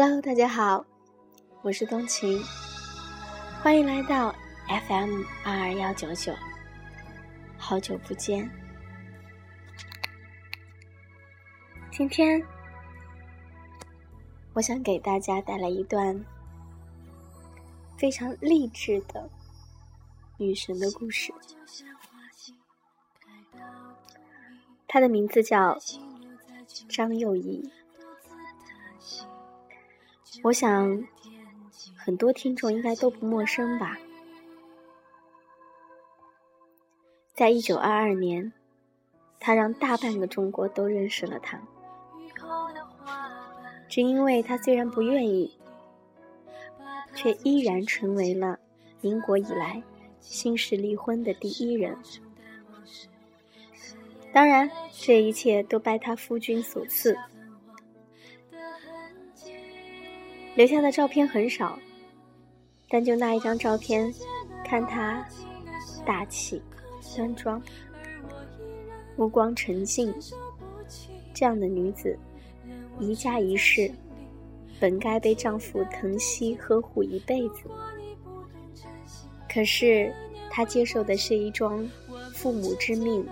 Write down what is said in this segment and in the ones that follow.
Hello，大家好，我是冬晴，欢迎来到 FM 二二幺九九，好久不见。今天，我想给大家带来一段非常励志的女神的故事，她的名字叫张幼仪。我想，很多听众应该都不陌生吧。在一九二二年，他让大半个中国都认识了他。只因为他虽然不愿意，却依然成为了民国以来新式离婚的第一人。当然，这一切都拜他夫君所赐。留下的照片很少，但就那一张照片，看她大气、端庄、目光沉静，这样的女子，一家一世，本该被丈夫疼惜呵护一辈子。可是，她接受的是一桩父母之命、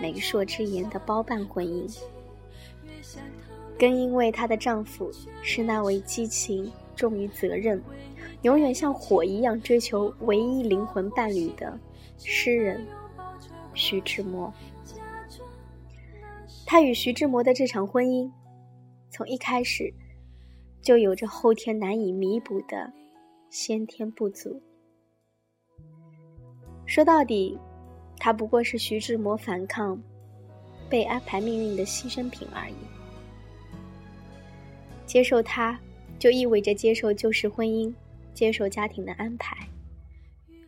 媒妁之言的包办婚姻。更因为她的丈夫是那位激情重于责任、永远像火一样追求唯一灵魂伴侣的诗人徐志摩。她与徐志摩的这场婚姻，从一开始就有着后天难以弥补的先天不足。说到底，她不过是徐志摩反抗、被安排命运的牺牲品而已。接受他，就意味着接受旧式婚姻，接受家庭的安排，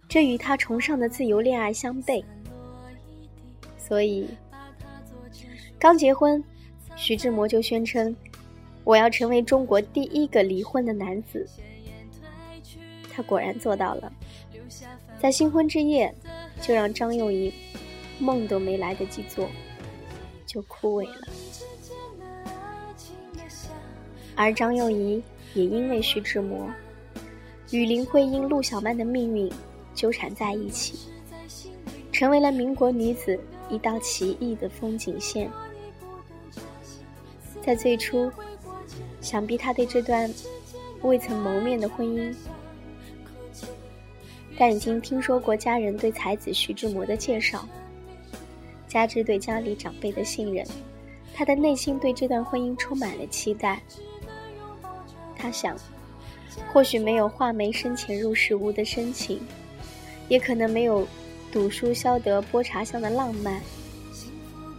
这与他崇尚的自由恋爱相悖。所以，刚结婚，徐志摩就宣称：“我要成为中国第一个离婚的男子。”他果然做到了，在新婚之夜，就让张幼仪梦都没来得及做，就枯萎了。而张幼仪也因为徐志摩与林徽因、陆小曼的命运纠缠在一起，成为了民国女子一道奇异的风景线。在最初，想必她对这段未曾谋面的婚姻，但已经听说过家人对才子徐志摩的介绍，加之对家里长辈的信任，她的内心对这段婚姻充满了期待。他想，或许没有画眉深浅入时无的深情，也可能没有赌书消得波茶香的浪漫，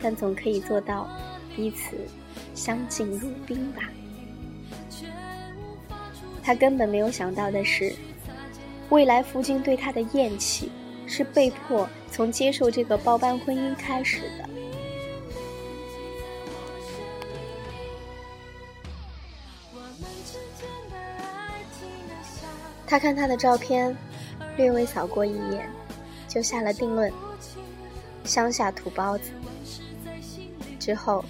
但总可以做到彼此相敬如宾吧。他根本没有想到的是，未来夫君对他的厌弃，是被迫从接受这个包办婚姻开始的。他看他的照片，略微扫过一眼，就下了定论：乡下土包子。之后，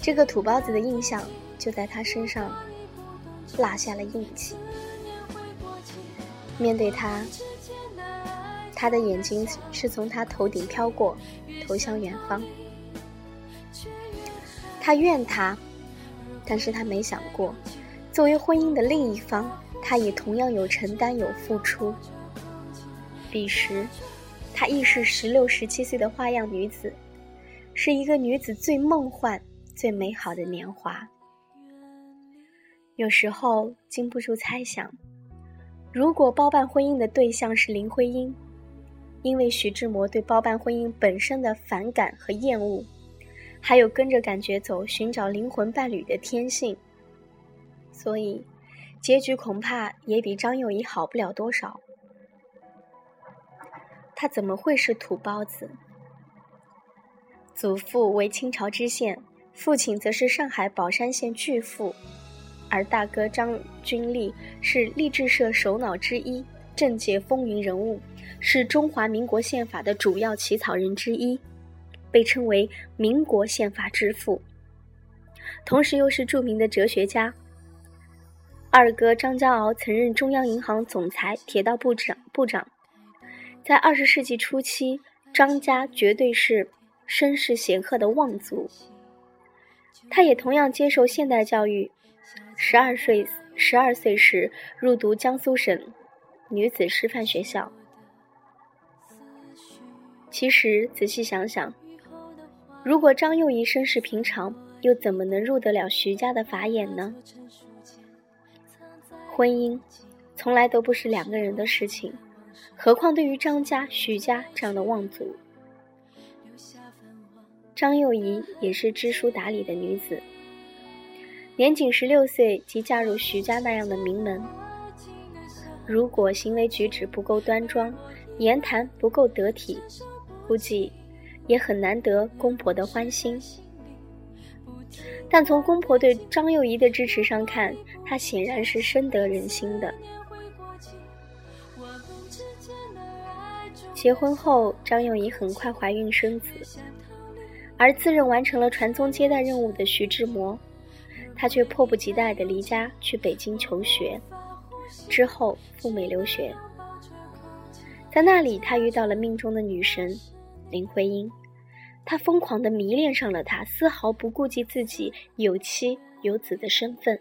这个土包子的印象就在他身上落下了印记。面对他，他的眼睛是从他头顶飘过，投向远方。他怨他，但是他没想过，作为婚姻的另一方。她也同样有承担有付出。彼时，她亦是十六、十七岁的花样女子，是一个女子最梦幻、最美好的年华。有时候禁不住猜想：如果包办婚姻的对象是林徽因，因为徐志摩对包办婚姻本身的反感和厌恶，还有跟着感觉走、寻找灵魂伴侣的天性，所以。结局恐怕也比张幼仪好不了多少。他怎么会是土包子？祖父为清朝知县，父亲则是上海宝山县巨富，而大哥张君立是励志社首脑之一，政界风云人物，是中华民国宪法的主要起草人之一，被称为民国宪法之父，同时又是著名的哲学家。二哥张家敖曾任中央银行总裁、铁道部长。部长，在二十世纪初期，张家绝对是声势显赫的望族。他也同样接受现代教育，十二岁十二岁时入读江苏省女子师范学校。其实仔细想想，如果张幼仪身世平常，又怎么能入得了徐家的法眼呢？婚姻从来都不是两个人的事情，何况对于张家、徐家这样的望族。张幼仪也是知书达理的女子，年仅十六岁即嫁入徐家那样的名门。如果行为举止不够端庄，言谈不够得体。估计也很难得公婆的欢心，但从公婆对张幼仪的支持上看，她显然是深得人心的。结婚后，张幼仪很快怀孕生子，而自认完成了传宗接代任务的徐志摩，他却迫不及待地离家去北京求学，之后赴美留学，在那里他遇到了命中的女神。林徽因，他疯狂地迷恋上了她，丝毫不顾及自己有妻有子的身份。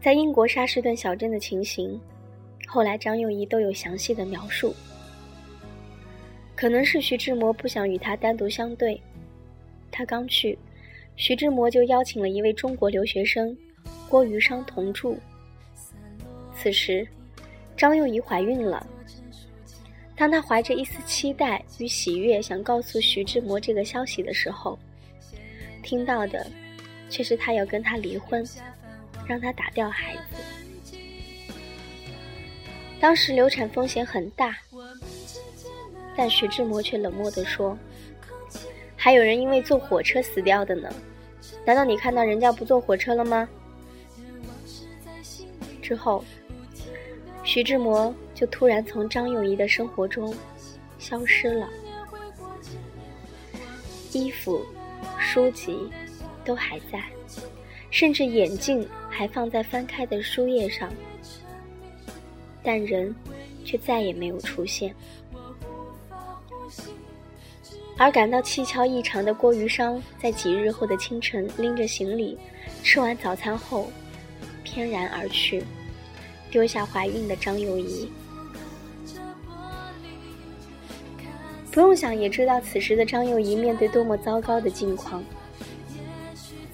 在英国沙士顿小镇的情形，后来张幼仪都有详细的描述。可能是徐志摩不想与他单独相对，他刚去，徐志摩就邀请了一位中国留学生郭余商同住。此时，张幼仪怀孕了。当他怀着一丝期待与喜悦，想告诉徐志摩这个消息的时候，听到的却是他要跟他离婚，让他打掉孩子。当时流产风险很大，但徐志摩却冷漠地说：“还有人因为坐火车死掉的呢，难道你看到人家不坐火车了吗？”之后。徐志摩就突然从张幼仪的生活中消失了，衣服、书籍都还在，甚至眼镜还放在翻开的书页上，但人却再也没有出现。而感到蹊跷异常的郭余商，在几日后的清晨，拎着行李，吃完早餐后，翩然而去。丢下怀孕的张幼仪，不用想也知道，此时的张幼仪面对多么糟糕的境况。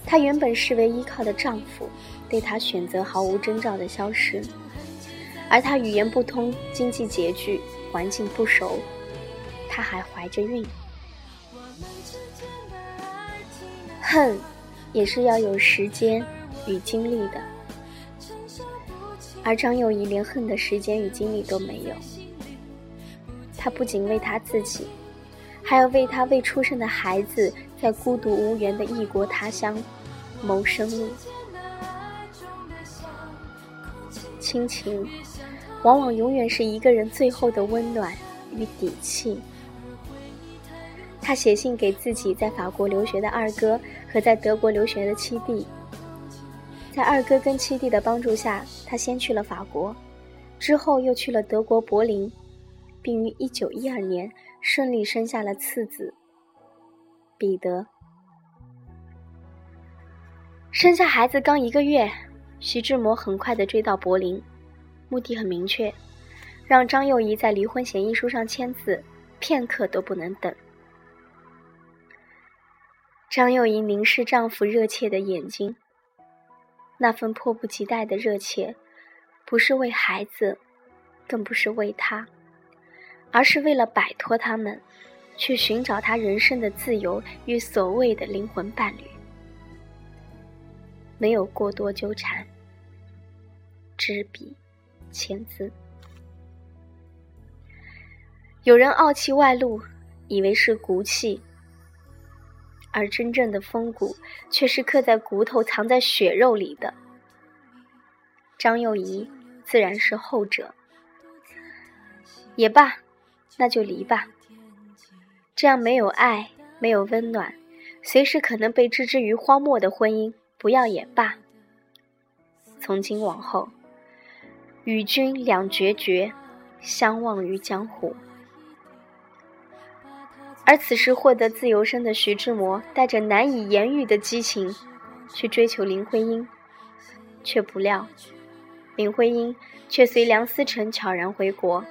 她原本视为依靠的丈夫，对她选择毫无征兆的消失，而她语言不通，经济拮据，环境不熟，她还怀着孕。恨，也是要有时间与精力的。而张幼仪连恨的时间与精力都没有，他不仅为他自己，还要为他未出生的孩子在孤独无援的异国他乡谋生路。亲情，往往永远是一个人最后的温暖与底气。他写信给自己在法国留学的二哥和在德国留学的七弟。在二哥跟七弟的帮助下，他先去了法国，之后又去了德国柏林，并于一九一二年顺利生下了次子彼得。生下孩子刚一个月，徐志摩很快的追到柏林，目的很明确，让张幼仪在离婚协议书上签字，片刻都不能等。张幼仪凝视丈夫热切的眼睛。那份迫不及待的热切，不是为孩子，更不是为他，而是为了摆脱他们，去寻找他人生的自由与所谓的灵魂伴侣。没有过多纠缠，执笔签字。有人傲气外露，以为是骨气。而真正的风骨，却是刻在骨头、藏在血肉里的。张幼仪自然是后者。也罢，那就离吧。这样没有爱、没有温暖，随时可能被置之于荒漠的婚姻，不要也罢。从今往后，与君两决绝，相忘于江湖。而此时获得自由身的徐志摩，带着难以言喻的激情，去追求林徽因，却不料，林徽因却随梁思成悄然回国，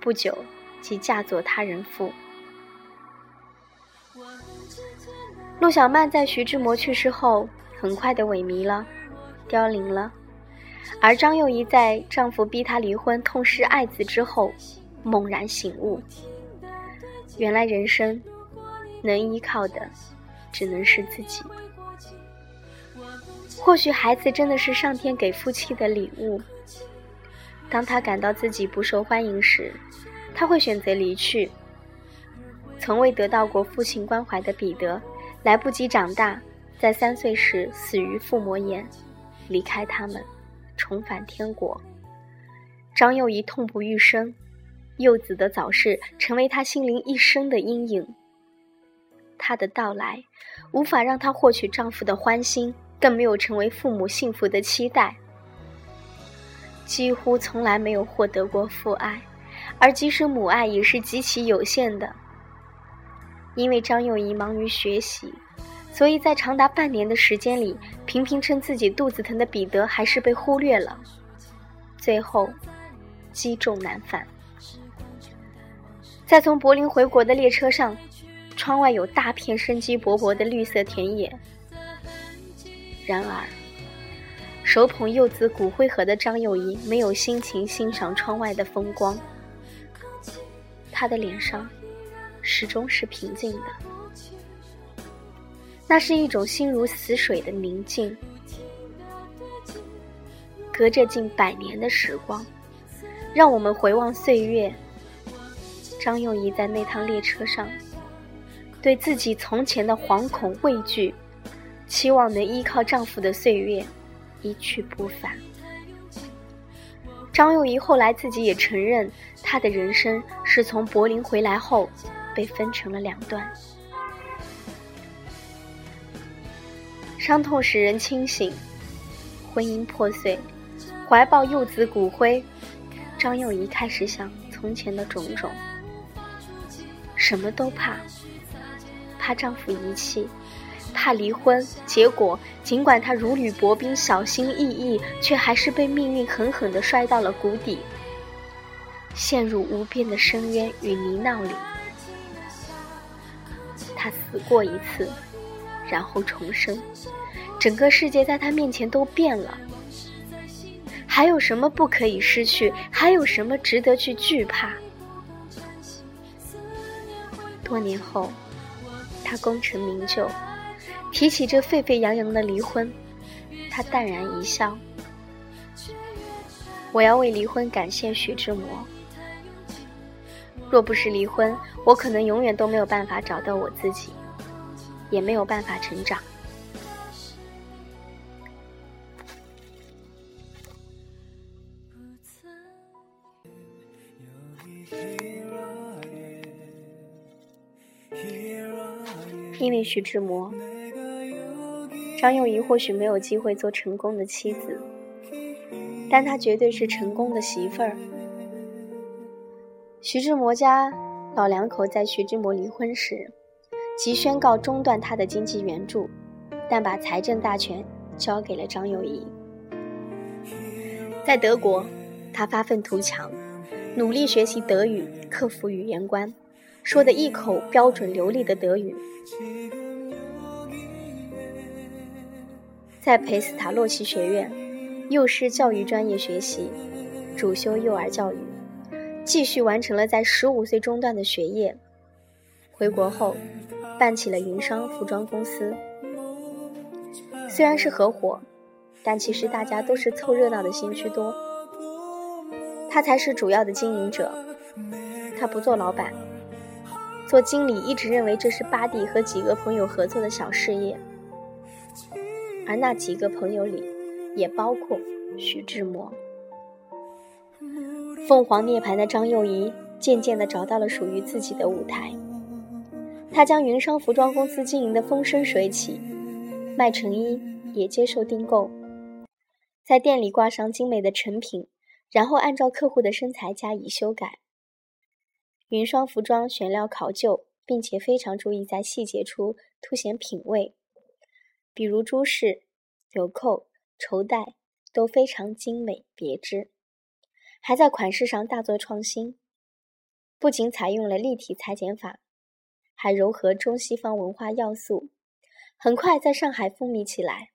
不久即嫁作他人妇。陆小曼在徐志摩去世后，很快的萎靡了，凋零了，而张幼仪在丈夫逼她离婚、痛失爱子之后，猛然醒悟。原来人生能依靠的只能是自己。或许孩子真的是上天给夫妻的礼物。当他感到自己不受欢迎时，他会选择离去。从未得到过父亲关怀的彼得，来不及长大，在三岁时死于腹膜炎，离开他们，重返天国。张幼仪痛不欲生。幼子的早逝成为他心灵一生的阴影。他的到来，无法让她获取丈夫的欢心，更没有成为父母幸福的期待。几乎从来没有获得过父爱，而即使母爱也是极其有限的。因为张幼仪忙于学习，所以在长达半年的时间里，频频称自己肚子疼的彼得还是被忽略了。最后，积重难返。在从柏林回国的列车上，窗外有大片生机勃勃的绿色田野。然而，手捧幼子骨灰盒的张幼仪没有心情欣赏窗外的风光。她的脸上始终是平静的，那是一种心如死水的宁静。隔着近百年的时光，让我们回望岁月。张幼仪在那趟列车上，对自己从前的惶恐畏惧，期望能依靠丈夫的岁月，一去不返。张幼仪后来自己也承认，她的人生是从柏林回来后，被分成了两段。伤痛使人清醒，婚姻破碎，怀抱幼子骨灰，张幼仪开始想从前的种种。什么都怕，怕丈夫遗弃，怕离婚。结果，尽管他如履薄冰、小心翼翼，却还是被命运狠狠地摔到了谷底，陷入无边的深渊与泥淖里。他死过一次，然后重生，整个世界在他面前都变了。还有什么不可以失去？还有什么值得去惧怕？多年后，他功成名就，提起这沸沸扬扬的离婚，他淡然一笑：“我要为离婚感谢徐志摩。若不是离婚，我可能永远都没有办法找到我自己，也没有办法成长。”因为徐志摩，张幼仪或许没有机会做成功的妻子，但她绝对是成功的媳妇儿。徐志摩家老两口在徐志摩离婚时，即宣告中断他的经济援助，但把财政大权交给了张幼仪。在德国，他发愤图强，努力学习德语，克服语言关，说的一口标准流利的德语。在佩斯塔洛奇学院幼师教育专业学习，主修幼儿教育，继续完成了在十五岁中断的学业。回国后，办起了云商服装公司。虽然是合伙，但其实大家都是凑热闹的心居多。他才是主要的经营者，他不做老板。做经理一直认为这是巴蒂和几个朋友合作的小事业，而那几个朋友里也包括徐志摩。凤凰涅槃的张幼仪渐渐地找到了属于自己的舞台，她将云商服装公司经营得风生水起，卖成衣也接受订购，在店里挂上精美的成品，然后按照客户的身材加以修改。云霜服装选料考究，并且非常注意在细节处凸显品味，比如珠饰、纽扣、绸带都非常精美别致，还在款式上大做创新。不仅采用了立体裁剪法，还糅合中西方文化要素，很快在上海风靡起来。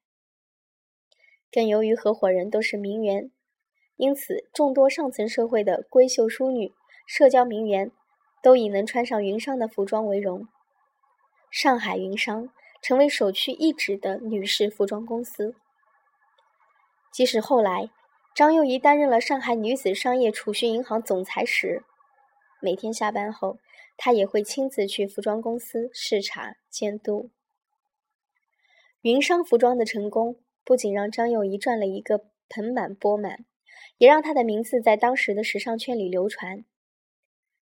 更由于合伙人都是名媛，因此众多上层社会的闺秀淑女、社交名媛。都以能穿上云裳的服装为荣。上海云裳成为首屈一指的女士服装公司。即使后来张幼仪担任了上海女子商业储蓄银行总裁时，每天下班后，她也会亲自去服装公司视察监督。云裳服装的成功，不仅让张幼仪赚了一个盆满钵满，也让她的名字在当时的时尚圈里流传。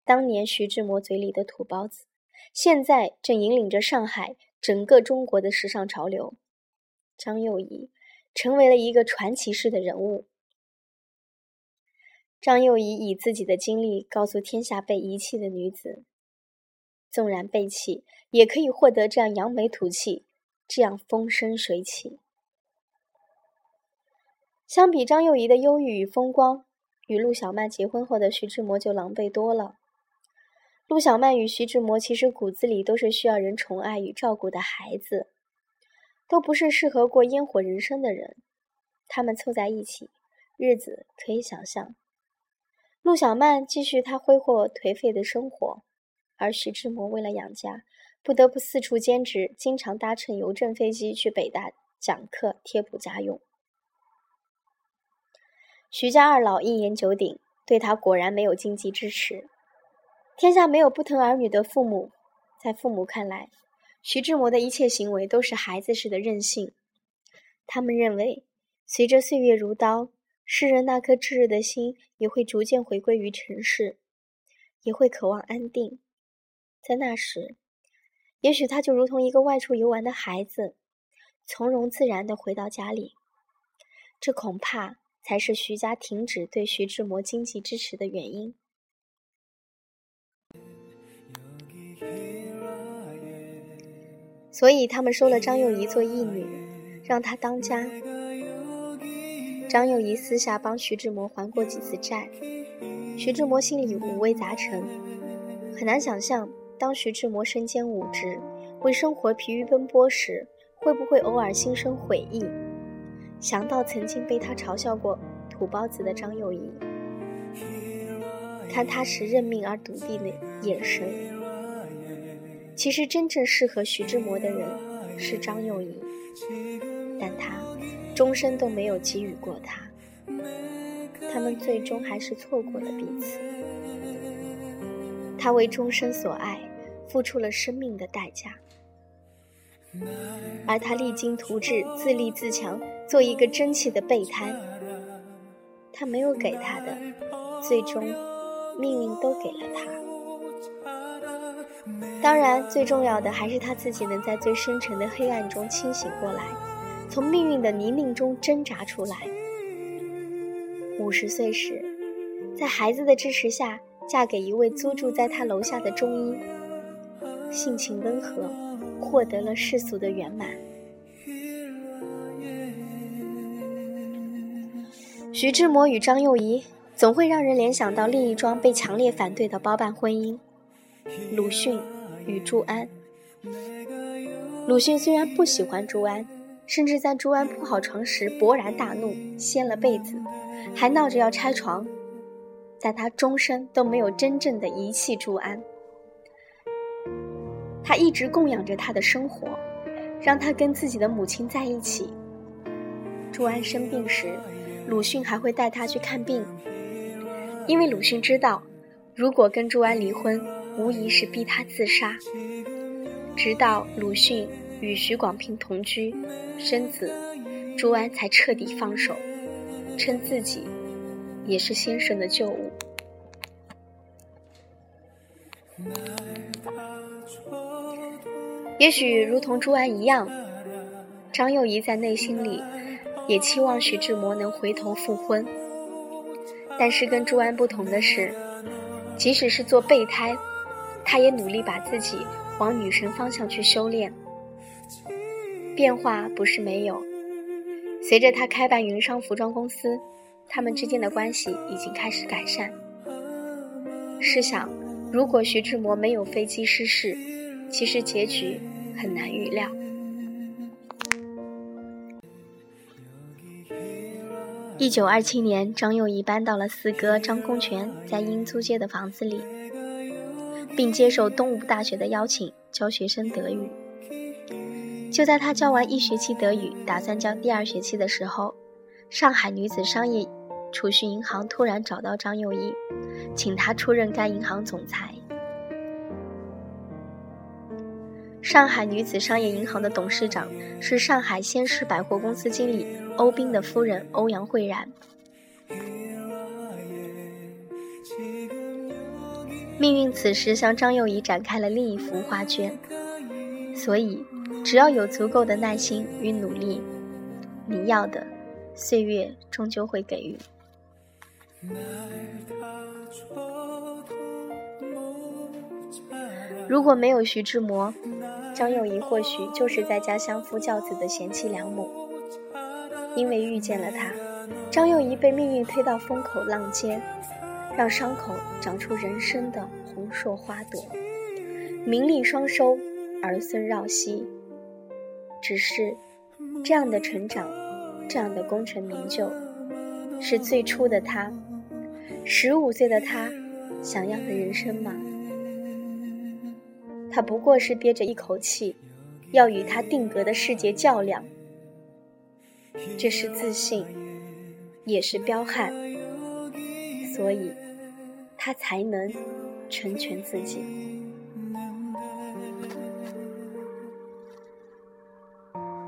当年徐志摩嘴里的土包子，现在正引领着上海整个中国的时尚潮流。张幼仪成为了一个传奇式的人物。张幼仪以自己的经历告诉天下被遗弃的女子：纵然被弃，也可以获得这样扬眉吐气，这样风生水起。相比张幼仪的忧郁与风光，与陆小曼结婚后的徐志摩就狼狈多了。陆小曼与徐志摩其实骨子里都是需要人宠爱与照顾的孩子，都不是适合过烟火人生的人。他们凑在一起，日子可以想象。陆小曼继续她挥霍颓废的生活，而徐志摩为了养家，不得不四处兼职，经常搭乘邮政飞机去北大讲课贴补家用。徐家二老一言九鼎，对他果然没有经济支持。天下没有不疼儿女的父母，在父母看来，徐志摩的一切行为都是孩子似的任性。他们认为，随着岁月如刀，诗人那颗炙热的心也会逐渐回归于尘世，也会渴望安定。在那时，也许他就如同一个外出游玩的孩子，从容自然地回到家里。这恐怕才是徐家停止对徐志摩经济支持的原因。所以他们收了张幼仪做义女，让她当家。张幼仪私下帮徐志摩还过几次债，徐志摩心里五味杂陈，很难想象当徐志摩身兼五职，为生活疲于奔波时，会不会偶尔心生悔意，想到曾经被他嘲笑过“土包子”的张幼仪，看他时认命而笃定的眼神。其实真正适合徐志摩的人是张幼仪，但他终身都没有给予过他，他们最终还是错过了彼此。他为终身所爱付出了生命的代价，而他励精图治、自立自强，做一个争气的备胎。他没有给他的，最终命运都给了他。当然，最重要的还是他自己能在最深沉的黑暗中清醒过来，从命运的泥泞中挣扎出来。五十岁时，在孩子的支持下，嫁给一位租住在他楼下的中医，性情温和，获得了世俗的圆满。徐志摩与张幼仪，总会让人联想到另一桩被强烈反对的包办婚姻——鲁迅。与朱安，鲁迅虽然不喜欢朱安，甚至在朱安铺好床时勃然大怒，掀了被子，还闹着要拆床，但他终身都没有真正的遗弃朱安。他一直供养着他的生活，让他跟自己的母亲在一起。朱安生病时，鲁迅还会带他去看病，因为鲁迅知道，如果跟朱安离婚。无疑是逼他自杀，直到鲁迅与许广平同居生子，朱安才彻底放手，称自己也是先生的旧物。也许如同朱安一样，张幼仪在内心里也期望徐志摩能回头复婚。但是跟朱安不同的是，即使是做备胎，她也努力把自己往女神方向去修炼。变化不是没有，随着她开办云商服装公司，他们之间的关系已经开始改善。试想，如果徐志摩没有飞机失事，其实结局很难预料。一九二七年，张幼仪搬到了四哥张公权在英租界的房子里，并接受东吴大学的邀请教学生德语。就在他教完一学期德语，打算教第二学期的时候，上海女子商业储蓄银行突然找到张幼仪，请他出任该银行总裁。上海女子商业银行的董事长是上海先施百货公司经理欧彬的夫人欧阳慧然。命运此时向张幼仪展开了另一幅画卷，所以只要有足够的耐心与努力，你要的，岁月终究会给予。如果没有徐志摩，张幼仪或许就是在家相夫教子的贤妻良母。因为遇见了他，张幼仪被命运推到风口浪尖，让伤口长出人生的红硕花朵，名利双收，儿孙绕膝。只是，这样的成长，这样的功成名就，是最初的他，十五岁的他，想要的人生吗？他不过是憋着一口气，要与他定格的世界较量。这是自信，也是彪悍，所以他才能成全自己。